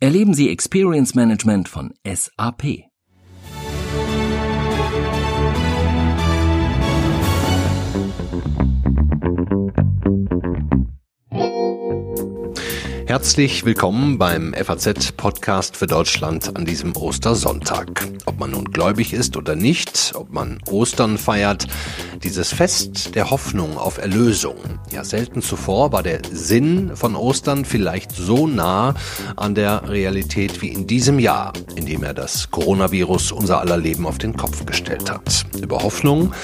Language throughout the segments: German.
Erleben Sie Experience Management von SAP. Herzlich willkommen beim FAZ-Podcast für Deutschland an diesem Ostersonntag. Ob man nun gläubig ist oder nicht, ob man Ostern feiert, dieses Fest der Hoffnung auf Erlösung. Ja, selten zuvor war der Sinn von Ostern vielleicht so nah an der Realität wie in diesem Jahr, in dem er das Coronavirus unser aller Leben auf den Kopf gestellt hat. Über Hoffnung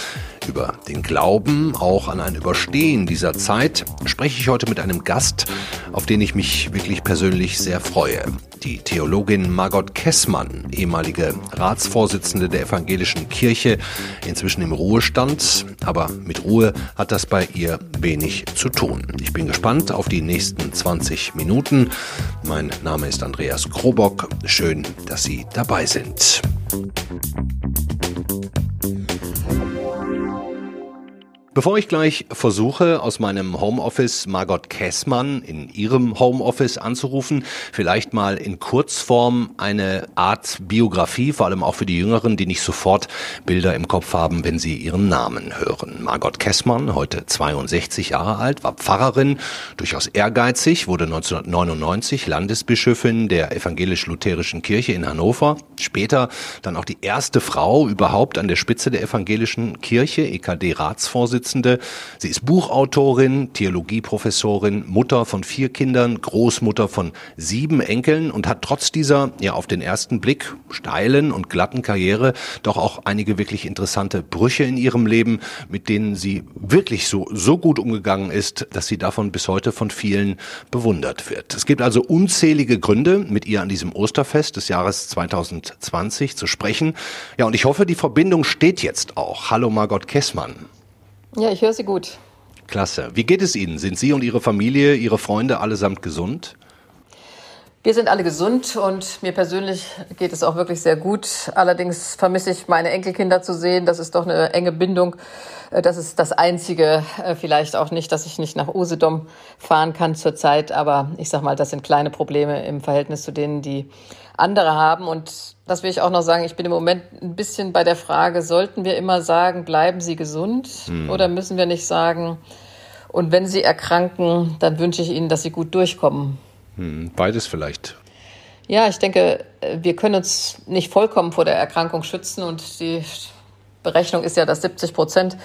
über den Glauben auch an ein Überstehen dieser Zeit spreche ich heute mit einem Gast, auf den ich mich wirklich persönlich sehr freue. Die Theologin Margot Kessmann, ehemalige Ratsvorsitzende der Evangelischen Kirche, inzwischen im Ruhestand, aber mit Ruhe hat das bei ihr wenig zu tun. Ich bin gespannt auf die nächsten 20 Minuten. Mein Name ist Andreas Krobock. Schön, dass Sie dabei sind. Bevor ich gleich versuche, aus meinem Homeoffice Margot Kessmann in ihrem Homeoffice anzurufen, vielleicht mal in Kurzform eine Art Biografie, vor allem auch für die Jüngeren, die nicht sofort Bilder im Kopf haben, wenn sie ihren Namen hören. Margot Kessmann, heute 62 Jahre alt, war Pfarrerin, durchaus ehrgeizig, wurde 1999 Landesbischöfin der evangelisch-lutherischen Kirche in Hannover, später dann auch die erste Frau überhaupt an der Spitze der evangelischen Kirche, EKD-Ratsvorsitzende Vorsitzende. Sie ist Buchautorin, Theologieprofessorin, Mutter von vier Kindern, Großmutter von sieben Enkeln und hat trotz dieser, ja auf den ersten Blick, steilen und glatten Karriere doch auch einige wirklich interessante Brüche in ihrem Leben, mit denen sie wirklich so, so gut umgegangen ist, dass sie davon bis heute von vielen bewundert wird. Es gibt also unzählige Gründe, mit ihr an diesem Osterfest des Jahres 2020 zu sprechen. Ja, und ich hoffe, die Verbindung steht jetzt auch. Hallo Margot Kessmann. Ja, ich höre Sie gut. Klasse. Wie geht es Ihnen? Sind Sie und Ihre Familie, Ihre Freunde allesamt gesund? Wir sind alle gesund und mir persönlich geht es auch wirklich sehr gut. Allerdings vermisse ich meine Enkelkinder zu sehen. Das ist doch eine enge Bindung. Das ist das Einzige, äh, vielleicht auch nicht, dass ich nicht nach Usedom fahren kann zurzeit. Aber ich sag mal, das sind kleine Probleme im Verhältnis zu denen, die andere haben. Und das will ich auch noch sagen. Ich bin im Moment ein bisschen bei der Frage, sollten wir immer sagen, bleiben Sie gesund? Hm. Oder müssen wir nicht sagen, und wenn Sie erkranken, dann wünsche ich Ihnen, dass Sie gut durchkommen? Hm, beides vielleicht. Ja, ich denke, wir können uns nicht vollkommen vor der Erkrankung schützen und die Berechnung ist ja, dass 70 Prozent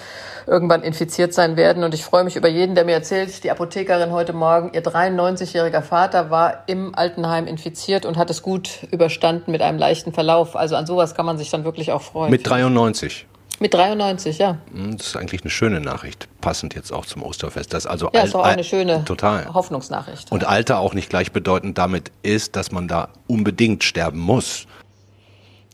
irgendwann infiziert sein werden. Und ich freue mich über jeden, der mir erzählt, die Apothekerin heute Morgen, ihr 93-jähriger Vater war im Altenheim infiziert und hat es gut überstanden mit einem leichten Verlauf. Also an sowas kann man sich dann wirklich auch freuen. Mit 93? Mit 93, ja. Hm, das ist eigentlich eine schöne Nachricht, passend jetzt auch zum Osterfest. Das also ja, ist auch eine schöne total. Hoffnungsnachricht. Und Alter auch nicht gleichbedeutend damit ist, dass man da unbedingt sterben muss.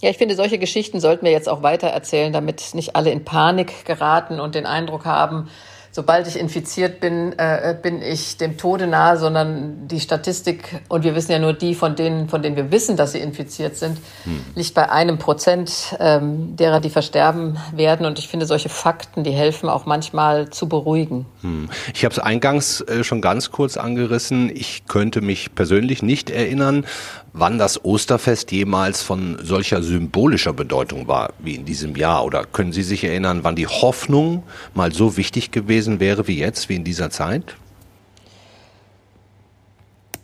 Ja, ich finde, solche Geschichten sollten wir jetzt auch weiter erzählen, damit nicht alle in Panik geraten und den Eindruck haben, sobald ich infiziert bin, äh, bin ich dem Tode nahe, sondern die Statistik, und wir wissen ja nur die von denen, von denen wir wissen, dass sie infiziert sind, hm. liegt bei einem Prozent ähm, derer, die versterben werden. Und ich finde, solche Fakten, die helfen auch manchmal zu beruhigen. Hm. Ich habe es eingangs äh, schon ganz kurz angerissen. Ich könnte mich persönlich nicht erinnern, wann das Osterfest jemals von solcher symbolischer Bedeutung war wie in diesem Jahr? Oder können Sie sich erinnern, wann die Hoffnung mal so wichtig gewesen wäre wie jetzt, wie in dieser Zeit?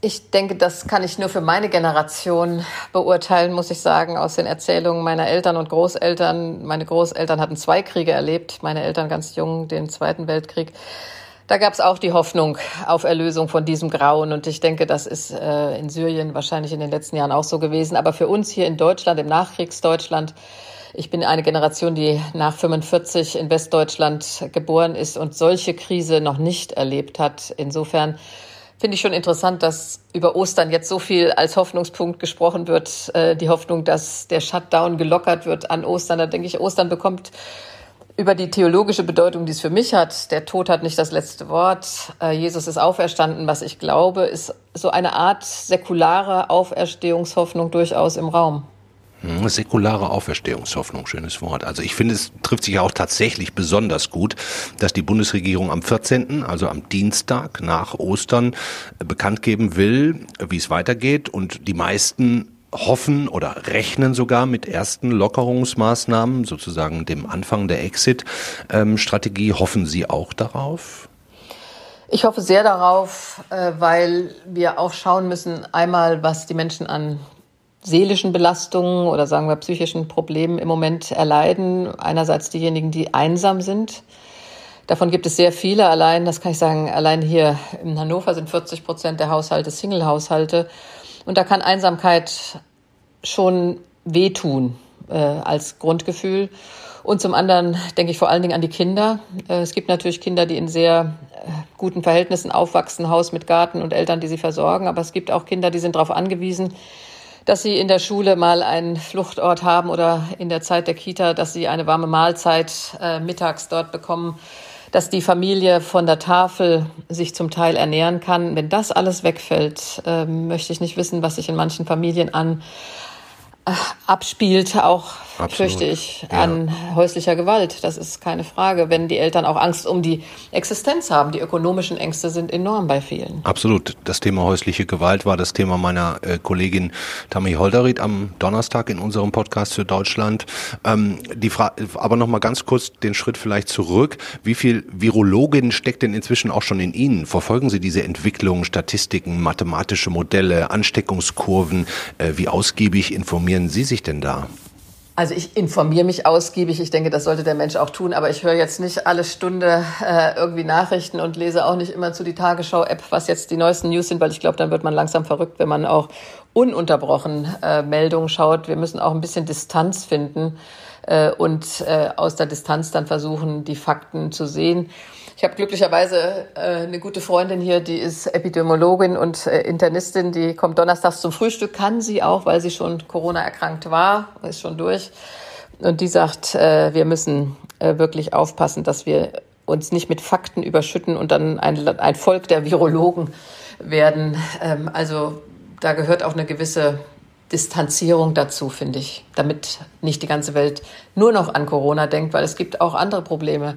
Ich denke, das kann ich nur für meine Generation beurteilen, muss ich sagen, aus den Erzählungen meiner Eltern und Großeltern. Meine Großeltern hatten zwei Kriege erlebt, meine Eltern ganz jung, den Zweiten Weltkrieg. Da gab es auch die Hoffnung auf Erlösung von diesem Grauen. Und ich denke, das ist äh, in Syrien wahrscheinlich in den letzten Jahren auch so gewesen. Aber für uns hier in Deutschland, im Nachkriegsdeutschland, ich bin eine Generation, die nach 45 in Westdeutschland geboren ist und solche Krise noch nicht erlebt hat. Insofern finde ich schon interessant, dass über Ostern jetzt so viel als Hoffnungspunkt gesprochen wird. Äh, die Hoffnung, dass der Shutdown gelockert wird an Ostern. Da denke ich, Ostern bekommt über die theologische Bedeutung, die es für mich hat. Der Tod hat nicht das letzte Wort. Äh, Jesus ist auferstanden. Was ich glaube, ist so eine Art säkulare Auferstehungshoffnung durchaus im Raum. Hm, säkulare Auferstehungshoffnung, schönes Wort. Also ich finde, es trifft sich auch tatsächlich besonders gut, dass die Bundesregierung am 14., also am Dienstag nach Ostern, bekannt geben will, wie es weitergeht. Und die meisten hoffen oder rechnen sogar mit ersten Lockerungsmaßnahmen, sozusagen dem Anfang der Exit-Strategie. Hoffen Sie auch darauf? Ich hoffe sehr darauf, äh, weil wir auch schauen müssen, einmal, was die Menschen an seelischen Belastungen oder sagen wir psychischen Problemen im Moment erleiden. Einerseits diejenigen, die einsam sind. Davon gibt es sehr viele. Allein, das kann ich sagen, allein hier in Hannover sind 40 Prozent der Haushalte Single-Haushalte. Und da kann Einsamkeit schon wehtun äh, als Grundgefühl. Und zum anderen denke ich vor allen Dingen an die Kinder. Äh, es gibt natürlich Kinder, die in sehr äh, guten Verhältnissen aufwachsen, Haus mit Garten und Eltern, die sie versorgen. Aber es gibt auch Kinder, die sind darauf angewiesen, dass sie in der Schule mal einen Fluchtort haben oder in der Zeit der Kita, dass sie eine warme Mahlzeit äh, mittags dort bekommen dass die Familie von der Tafel sich zum Teil ernähren kann. Wenn das alles wegfällt, äh, möchte ich nicht wissen, was sich in manchen Familien an äh, abspielt, auch Absolut. fürchte ich, ja. an häuslicher Gewalt. Das ist keine Frage, wenn die Eltern auch Angst um die Existenz haben. Die ökonomischen Ängste sind enorm bei vielen. Absolut. Das Thema häusliche Gewalt war das Thema meiner äh, Kollegin Tammy Holderried am Donnerstag in unserem Podcast für Deutschland. Ähm, die Fra aber noch mal ganz kurz den Schritt vielleicht zurück. Wie viel Virologin steckt denn inzwischen auch schon in Ihnen? Verfolgen Sie diese Entwicklungen, Statistiken, mathematische Modelle, Ansteckungskurven? Äh, wie ausgiebig informieren Sie sich denn da? Also ich informiere mich ausgiebig. Ich denke, das sollte der Mensch auch tun. Aber ich höre jetzt nicht alle Stunde äh, irgendwie Nachrichten und lese auch nicht immer zu die Tagesschau-App, was jetzt die neuesten News sind, weil ich glaube, dann wird man langsam verrückt, wenn man auch ununterbrochen äh, Meldungen schaut. Wir müssen auch ein bisschen Distanz finden äh, und äh, aus der Distanz dann versuchen, die Fakten zu sehen. Ich habe glücklicherweise äh, eine gute Freundin hier, die ist Epidemiologin und äh, Internistin, die kommt donnerstags zum Frühstück, kann sie auch, weil sie schon Corona erkrankt war, ist schon durch. Und die sagt, äh, wir müssen äh, wirklich aufpassen, dass wir uns nicht mit Fakten überschütten und dann ein, ein Volk der Virologen werden. Ähm, also da gehört auch eine gewisse Distanzierung dazu, finde ich, damit nicht die ganze Welt nur noch an Corona denkt, weil es gibt auch andere Probleme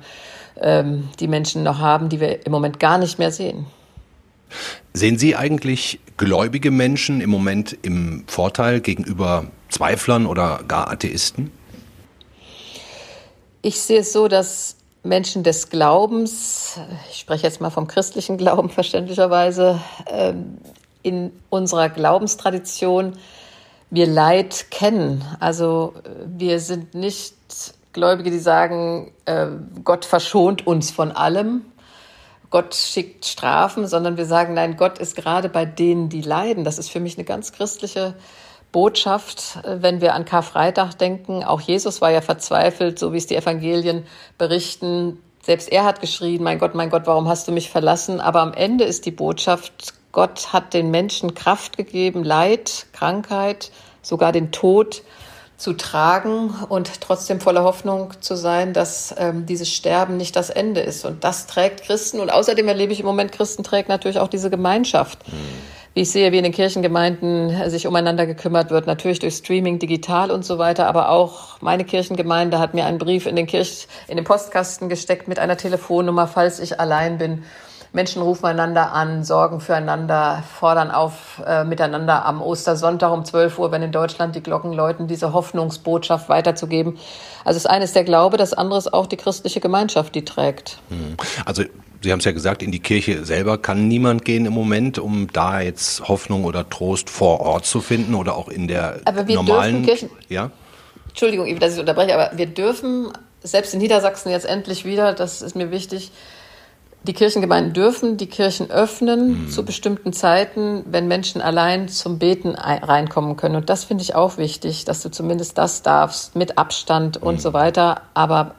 ähm, die Menschen noch haben, die wir im Moment gar nicht mehr sehen. Sehen Sie eigentlich gläubige Menschen im Moment im Vorteil gegenüber Zweiflern oder gar Atheisten? Ich sehe es so, dass Menschen des Glaubens, ich spreche jetzt mal vom christlichen Glauben verständlicherweise, ähm, in unserer Glaubenstradition wir Leid kennen. Also wir sind nicht Gläubige, die sagen, äh, Gott verschont uns von allem, Gott schickt Strafen, sondern wir sagen, nein, Gott ist gerade bei denen, die leiden. Das ist für mich eine ganz christliche Botschaft, äh, wenn wir an Karfreitag denken. Auch Jesus war ja verzweifelt, so wie es die Evangelien berichten. Selbst er hat geschrien, mein Gott, mein Gott, warum hast du mich verlassen? Aber am Ende ist die Botschaft, Gott hat den Menschen Kraft gegeben, Leid, Krankheit, sogar den Tod zu tragen und trotzdem voller Hoffnung zu sein, dass ähm, dieses Sterben nicht das Ende ist. Und das trägt Christen. Und außerdem erlebe ich im Moment, Christen trägt natürlich auch diese Gemeinschaft. Mhm. Wie ich sehe, wie in den Kirchengemeinden sich umeinander gekümmert wird, natürlich durch Streaming, digital und so weiter. Aber auch meine Kirchengemeinde hat mir einen Brief in den, Kirch in den Postkasten gesteckt mit einer Telefonnummer, falls ich allein bin Menschen rufen einander an, sorgen füreinander, fordern auf, äh, miteinander am Ostersonntag um 12 Uhr, wenn in Deutschland die Glocken läuten, diese Hoffnungsbotschaft weiterzugeben. Also das eine ist der Glaube, das andere ist auch die christliche Gemeinschaft, die trägt. Hm. Also Sie haben es ja gesagt, in die Kirche selber kann niemand gehen im Moment, um da jetzt Hoffnung oder Trost vor Ort zu finden oder auch in der aber wir normalen. Kirchen, ja? Entschuldigung, dass ich unterbreche, aber wir dürfen selbst in Niedersachsen jetzt endlich wieder, das ist mir wichtig, die Kirchengemeinden dürfen die Kirchen öffnen mhm. zu bestimmten Zeiten, wenn Menschen allein zum Beten reinkommen können. Und das finde ich auch wichtig, dass du zumindest das darfst, mit Abstand und mhm. so weiter. Aber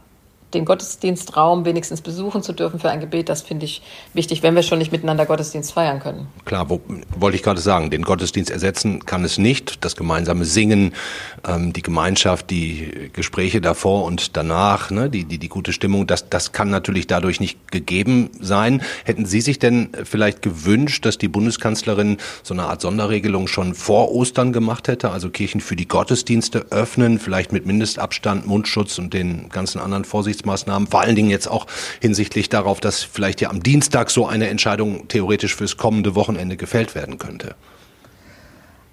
den Gottesdienstraum wenigstens besuchen zu dürfen für ein Gebet, das finde ich wichtig, wenn wir schon nicht miteinander Gottesdienst feiern können. Klar, wo, wollte ich gerade sagen, den Gottesdienst ersetzen kann es nicht. Das gemeinsame Singen, ähm, die Gemeinschaft, die Gespräche davor und danach, ne, die, die, die gute Stimmung, das, das kann natürlich dadurch nicht gegeben sein. Hätten Sie sich denn vielleicht gewünscht, dass die Bundeskanzlerin so eine Art Sonderregelung schon vor Ostern gemacht hätte, also Kirchen für die Gottesdienste öffnen, vielleicht mit Mindestabstand, Mundschutz und den ganzen anderen Vorsichtsmaßnahmen, vor allen Dingen jetzt auch hinsichtlich darauf, dass vielleicht ja am Dienstag so eine Entscheidung theoretisch fürs kommende Wochenende gefällt werden könnte.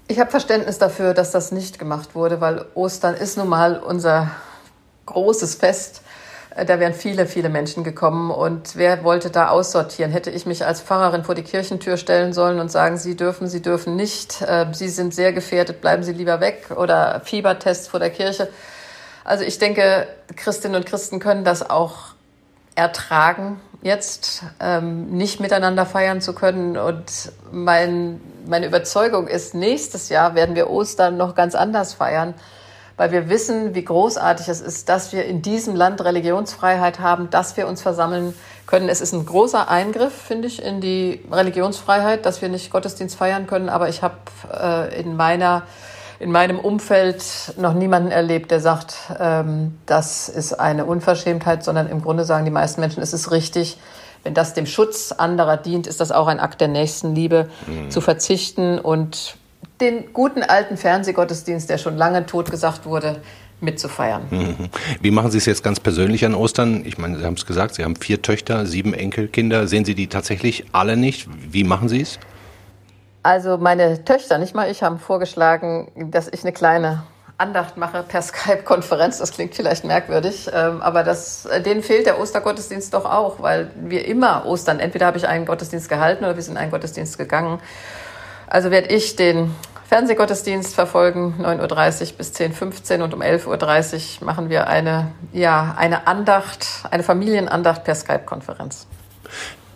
Ich habe Verständnis dafür, dass das nicht gemacht wurde, weil Ostern ist nun mal unser großes Fest. Äh, da wären viele, viele Menschen gekommen. Und wer wollte da aussortieren? Hätte ich mich als Pfarrerin vor die Kirchentür stellen sollen und sagen, Sie dürfen, Sie dürfen nicht, äh, Sie sind sehr gefährdet, bleiben Sie lieber weg oder Fiebertests vor der Kirche. Also ich denke, Christinnen und Christen können das auch ertragen, jetzt ähm, nicht miteinander feiern zu können. Und mein, meine Überzeugung ist, nächstes Jahr werden wir Ostern noch ganz anders feiern weil wir wissen, wie großartig es ist, dass wir in diesem Land Religionsfreiheit haben, dass wir uns versammeln können. Es ist ein großer Eingriff, finde ich, in die Religionsfreiheit, dass wir nicht Gottesdienst feiern können. Aber ich habe äh, in meiner in meinem Umfeld noch niemanden erlebt, der sagt, ähm, das ist eine Unverschämtheit, sondern im Grunde sagen die meisten Menschen, es ist richtig, wenn das dem Schutz anderer dient, ist das auch ein Akt der Nächstenliebe, mhm. zu verzichten und den guten alten Fernsehgottesdienst, der schon lange tot gesagt wurde, mitzufeiern. Mhm. Wie machen Sie es jetzt ganz persönlich an Ostern? Ich meine, Sie haben es gesagt, Sie haben vier Töchter, sieben Enkelkinder. Sehen Sie die tatsächlich alle nicht? Wie machen Sie es? Also meine Töchter, nicht mal ich, haben vorgeschlagen, dass ich eine kleine Andacht mache per Skype-Konferenz. Das klingt vielleicht merkwürdig, ähm, aber das, denen fehlt der Ostergottesdienst doch auch, weil wir immer Ostern, entweder habe ich einen Gottesdienst gehalten oder wir sind in einen Gottesdienst gegangen. Also werde ich den Fernsehgottesdienst verfolgen, 9.30 Uhr bis 10.15 Uhr und um 11.30 Uhr machen wir eine, ja, eine Andacht, eine Familienandacht per Skype-Konferenz.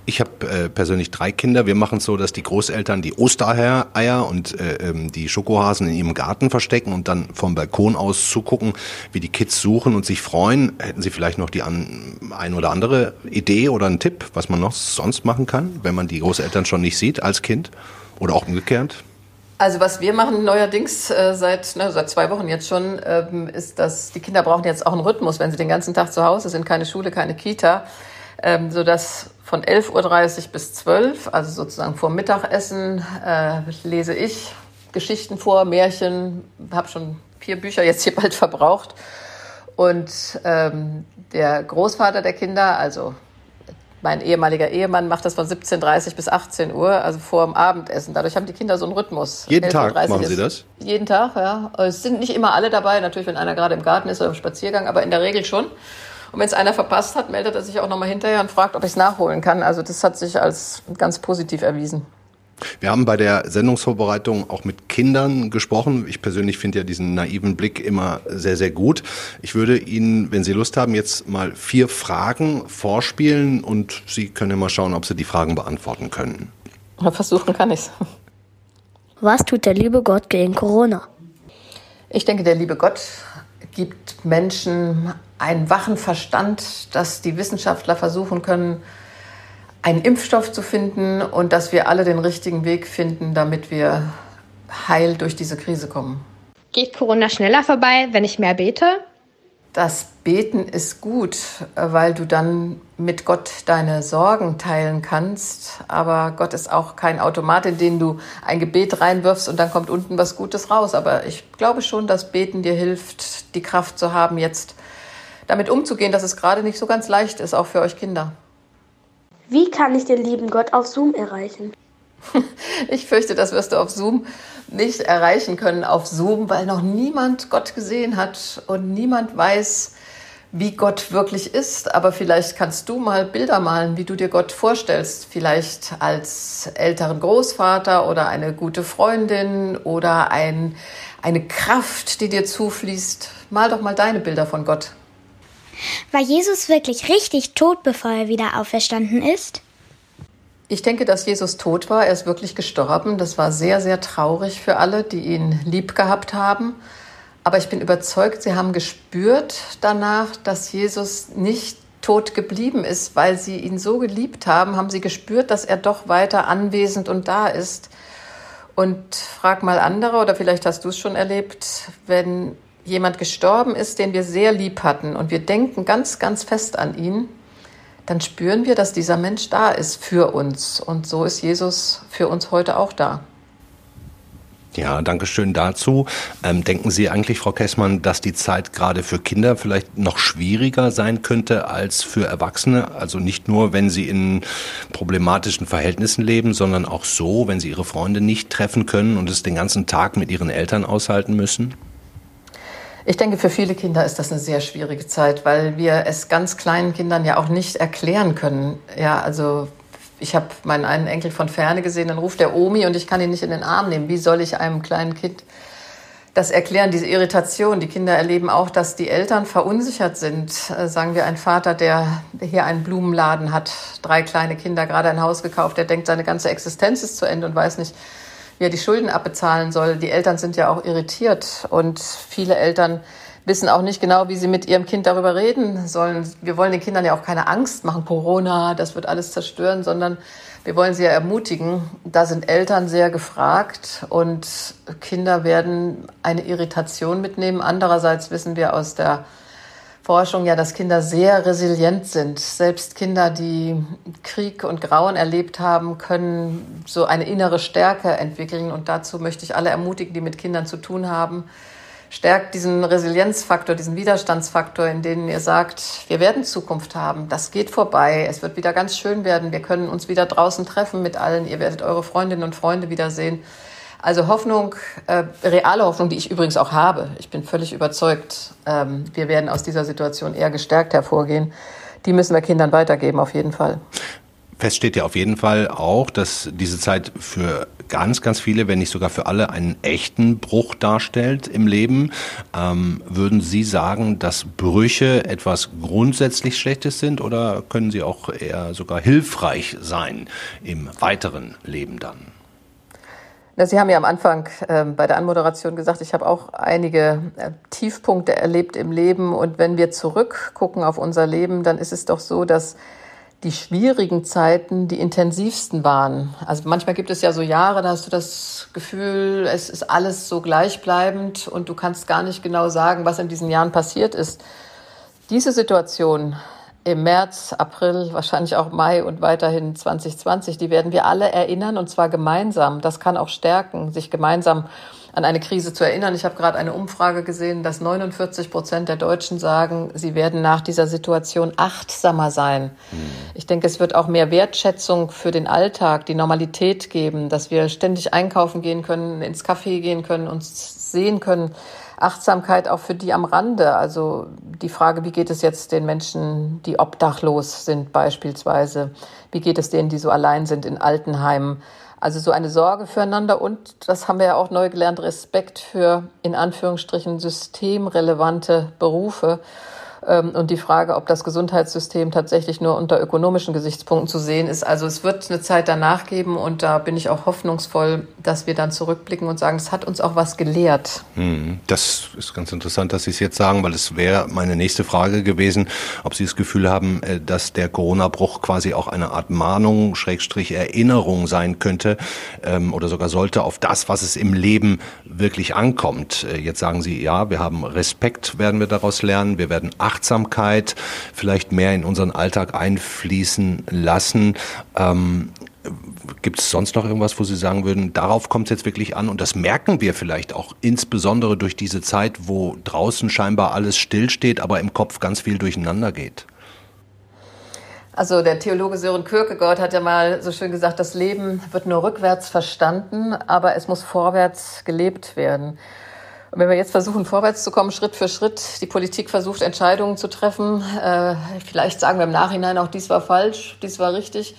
Ich habe äh, persönlich drei Kinder. Wir machen es so, dass die Großeltern die Ostereier und äh, ähm, die Schokohasen in ihrem Garten verstecken und dann vom Balkon aus zugucken, wie die Kids suchen und sich freuen. Hätten Sie vielleicht noch die an, ein oder andere Idee oder einen Tipp, was man noch sonst machen kann, wenn man die Großeltern schon nicht sieht als Kind? Oder auch umgekehrt? Also was wir machen neuerdings äh, seit, ne, seit zwei Wochen jetzt schon, ähm, ist, dass die Kinder brauchen jetzt auch einen Rhythmus, wenn sie den ganzen Tag zu Hause sind, keine Schule, keine Kita, ähm, sodass von 11.30 Uhr bis 12 Uhr, also sozusagen vor Mittagessen, äh, lese ich Geschichten vor, Märchen, habe schon vier Bücher jetzt hier bald verbraucht. Und ähm, der Großvater der Kinder, also mein ehemaliger Ehemann macht das von 17.30 bis 18 Uhr, also vor dem Abendessen. Dadurch haben die Kinder so einen Rhythmus. Jeden Tag machen Sie das? Jeden Tag, ja. Es sind nicht immer alle dabei, natürlich, wenn einer gerade im Garten ist oder im Spaziergang, aber in der Regel schon. Und wenn es einer verpasst hat, meldet er sich auch nochmal hinterher und fragt, ob ich es nachholen kann. Also das hat sich als ganz positiv erwiesen. Wir haben bei der Sendungsvorbereitung auch mit Kindern gesprochen. Ich persönlich finde ja diesen naiven Blick immer sehr, sehr gut. Ich würde Ihnen, wenn Sie Lust haben, jetzt mal vier Fragen vorspielen und Sie können ja mal schauen, ob Sie die Fragen beantworten können. Versuchen kann ich's. Was tut der liebe Gott gegen Corona? Ich denke, der liebe Gott gibt Menschen einen wachen Verstand, dass die Wissenschaftler versuchen können, einen Impfstoff zu finden und dass wir alle den richtigen Weg finden, damit wir heil durch diese Krise kommen. Geht Corona schneller vorbei, wenn ich mehr bete? Das Beten ist gut, weil du dann mit Gott deine Sorgen teilen kannst. Aber Gott ist auch kein Automat, in den du ein Gebet reinwirfst und dann kommt unten was Gutes raus. Aber ich glaube schon, dass Beten dir hilft, die Kraft zu haben, jetzt damit umzugehen, dass es gerade nicht so ganz leicht ist, auch für euch Kinder. Wie kann ich den lieben Gott auf Zoom erreichen? Ich fürchte, das wirst du auf Zoom nicht erreichen können, auf Zoom, weil noch niemand Gott gesehen hat und niemand weiß, wie Gott wirklich ist. Aber vielleicht kannst du mal Bilder malen, wie du dir Gott vorstellst. Vielleicht als älteren Großvater oder eine gute Freundin oder ein, eine Kraft, die dir zufließt. Mal doch mal deine Bilder von Gott. War Jesus wirklich richtig tot, bevor er wieder auferstanden ist? Ich denke, dass Jesus tot war. Er ist wirklich gestorben. Das war sehr, sehr traurig für alle, die ihn lieb gehabt haben. Aber ich bin überzeugt, sie haben gespürt danach, dass Jesus nicht tot geblieben ist, weil sie ihn so geliebt haben, haben sie gespürt, dass er doch weiter anwesend und da ist. Und frag mal andere, oder vielleicht hast du es schon erlebt, wenn jemand gestorben ist, den wir sehr lieb hatten und wir denken ganz, ganz fest an ihn, dann spüren wir, dass dieser Mensch da ist für uns. Und so ist Jesus für uns heute auch da. Ja, danke schön dazu. Ähm, denken Sie eigentlich, Frau Kessmann, dass die Zeit gerade für Kinder vielleicht noch schwieriger sein könnte als für Erwachsene? Also nicht nur, wenn sie in problematischen Verhältnissen leben, sondern auch so, wenn sie ihre Freunde nicht treffen können und es den ganzen Tag mit ihren Eltern aushalten müssen? Ich denke, für viele Kinder ist das eine sehr schwierige Zeit, weil wir es ganz kleinen Kindern ja auch nicht erklären können. Ja, also ich habe meinen einen Enkel von ferne gesehen, dann ruft der Omi und ich kann ihn nicht in den Arm nehmen. Wie soll ich einem kleinen Kind das erklären, diese Irritation? Die Kinder erleben auch, dass die Eltern verunsichert sind. Äh, sagen wir, ein Vater, der hier einen Blumenladen hat, drei kleine Kinder, gerade ein Haus gekauft, der denkt, seine ganze Existenz ist zu Ende und weiß nicht, wie er die Schulden abbezahlen soll. Die Eltern sind ja auch irritiert und viele Eltern wissen auch nicht genau, wie sie mit ihrem Kind darüber reden sollen. Wir wollen den Kindern ja auch keine Angst machen, Corona, das wird alles zerstören, sondern wir wollen sie ja ermutigen. Da sind Eltern sehr gefragt und Kinder werden eine Irritation mitnehmen. Andererseits wissen wir aus der Forschung ja, dass Kinder sehr resilient sind. Selbst Kinder, die Krieg und Grauen erlebt haben, können so eine innere Stärke entwickeln. Und dazu möchte ich alle ermutigen, die mit Kindern zu tun haben, stärkt diesen Resilienzfaktor, diesen Widerstandsfaktor, in denen ihr sagt, wir werden Zukunft haben, das geht vorbei, es wird wieder ganz schön werden, wir können uns wieder draußen treffen mit allen, ihr werdet eure Freundinnen und Freunde wiedersehen. Also Hoffnung, äh, reale Hoffnung, die ich übrigens auch habe. Ich bin völlig überzeugt, ähm, wir werden aus dieser Situation eher gestärkt hervorgehen. Die müssen wir Kindern weitergeben, auf jeden Fall. Fest steht ja auf jeden Fall auch, dass diese Zeit für ganz, ganz viele, wenn nicht sogar für alle, einen echten Bruch darstellt im Leben. Ähm, würden Sie sagen, dass Brüche etwas grundsätzlich Schlechtes sind oder können sie auch eher sogar hilfreich sein im weiteren Leben dann? Sie haben ja am Anfang äh, bei der Anmoderation gesagt, ich habe auch einige äh, Tiefpunkte erlebt im Leben. Und wenn wir zurückgucken auf unser Leben, dann ist es doch so, dass die schwierigen Zeiten die intensivsten waren. Also manchmal gibt es ja so Jahre, da hast du das Gefühl, es ist alles so gleichbleibend und du kannst gar nicht genau sagen, was in diesen Jahren passiert ist. Diese Situation im März, April, wahrscheinlich auch Mai und weiterhin 2020, die werden wir alle erinnern und zwar gemeinsam. Das kann auch stärken, sich gemeinsam an eine Krise zu erinnern. Ich habe gerade eine Umfrage gesehen, dass 49 Prozent der Deutschen sagen, sie werden nach dieser Situation achtsamer sein. Mhm. Ich denke, es wird auch mehr Wertschätzung für den Alltag, die Normalität geben, dass wir ständig einkaufen gehen können, ins Café gehen können, uns sehen können. Achtsamkeit auch für die am Rande. Also die Frage, wie geht es jetzt den Menschen, die obdachlos sind beispielsweise? Wie geht es denen, die so allein sind in Altenheimen? Also so eine Sorge füreinander und, das haben wir ja auch neu gelernt, Respekt für in Anführungsstrichen systemrelevante Berufe. Ähm, und die Frage, ob das Gesundheitssystem tatsächlich nur unter ökonomischen Gesichtspunkten zu sehen ist. Also es wird eine Zeit danach geben und da bin ich auch hoffnungsvoll, dass wir dann zurückblicken und sagen, es hat uns auch was gelehrt. Hm, das ist ganz interessant, dass Sie es jetzt sagen, weil es wäre meine nächste Frage gewesen, ob Sie das Gefühl haben, äh, dass der Corona-Bruch quasi auch eine Art Mahnung, Schrägstrich Erinnerung sein könnte ähm, oder sogar sollte auf das, was es im Leben wirklich ankommt. Äh, jetzt sagen Sie, ja, wir haben Respekt, werden wir daraus lernen, wir werden achten Achtsamkeit vielleicht mehr in unseren Alltag einfließen lassen. Ähm, Gibt es sonst noch irgendwas, wo Sie sagen würden, darauf kommt es jetzt wirklich an? Und das merken wir vielleicht auch insbesondere durch diese Zeit, wo draußen scheinbar alles stillsteht, aber im Kopf ganz viel durcheinander geht. Also der Theologe Sören Kierkegaard hat ja mal so schön gesagt, das Leben wird nur rückwärts verstanden, aber es muss vorwärts gelebt werden. Und wenn wir jetzt versuchen, vorwärts zu kommen, Schritt für Schritt, die Politik versucht, Entscheidungen zu treffen, äh, vielleicht sagen wir im Nachhinein auch, dies war falsch, dies war richtig.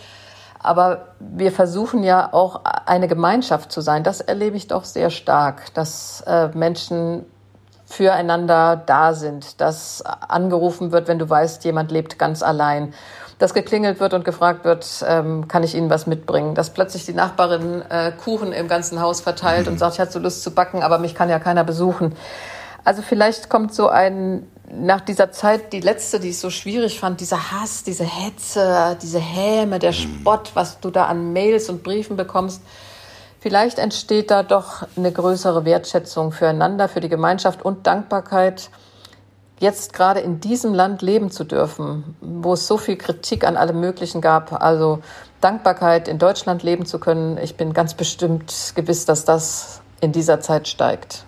Aber wir versuchen ja auch eine Gemeinschaft zu sein. Das erlebe ich doch sehr stark, dass äh, Menschen füreinander da sind, dass angerufen wird, wenn du weißt, jemand lebt ganz allein dass geklingelt wird und gefragt wird, ähm, kann ich Ihnen was mitbringen? Dass plötzlich die Nachbarin äh, Kuchen im ganzen Haus verteilt mhm. und sagt, ich hatte so Lust zu backen, aber mich kann ja keiner besuchen. Also vielleicht kommt so ein nach dieser Zeit, die letzte, die ich so schwierig fand, dieser Hass, diese Hetze, diese Häme, der Spott, was du da an Mails und Briefen bekommst, vielleicht entsteht da doch eine größere Wertschätzung füreinander, für die Gemeinschaft und Dankbarkeit, jetzt gerade in diesem Land leben zu dürfen, wo es so viel Kritik an allem Möglichen gab. Also Dankbarkeit, in Deutschland leben zu können. Ich bin ganz bestimmt gewiss, dass das in dieser Zeit steigt.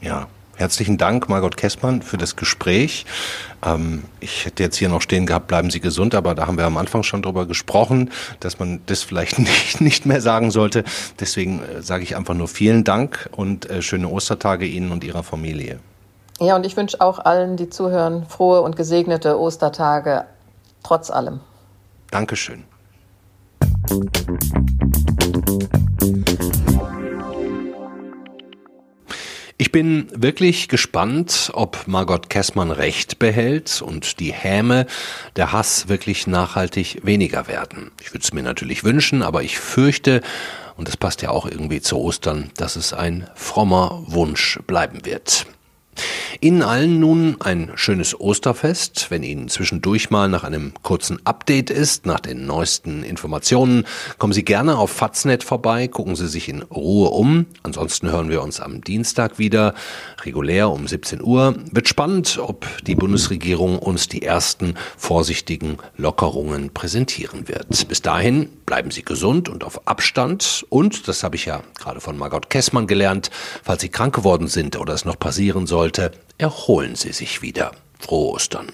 Ja, Herzlichen Dank, Margot Kessmann, für das Gespräch. Ähm, ich hätte jetzt hier noch stehen gehabt, bleiben Sie gesund, aber da haben wir am Anfang schon drüber gesprochen, dass man das vielleicht nicht, nicht mehr sagen sollte. Deswegen äh, sage ich einfach nur vielen Dank und äh, schöne Ostertage Ihnen und Ihrer Familie. Ja, und ich wünsche auch allen, die zuhören, frohe und gesegnete Ostertage, trotz allem. Dankeschön. Ich bin wirklich gespannt, ob Margot Kessmann recht behält und die Häme, der Hass wirklich nachhaltig weniger werden. Ich würde es mir natürlich wünschen, aber ich fürchte, und das passt ja auch irgendwie zu Ostern, dass es ein frommer Wunsch bleiben wird. Ihnen allen nun ein schönes Osterfest. Wenn Ihnen zwischendurch mal nach einem kurzen Update ist, nach den neuesten Informationen, kommen Sie gerne auf Faznet vorbei, gucken Sie sich in Ruhe um. Ansonsten hören wir uns am Dienstag wieder, regulär um 17 Uhr. Wird spannend, ob die Bundesregierung uns die ersten vorsichtigen Lockerungen präsentieren wird. Bis dahin bleiben Sie gesund und auf Abstand. Und, das habe ich ja gerade von Margot Kessmann gelernt, falls Sie krank geworden sind oder es noch passieren sollte, erholen Sie sich wieder. Frohe Ostern.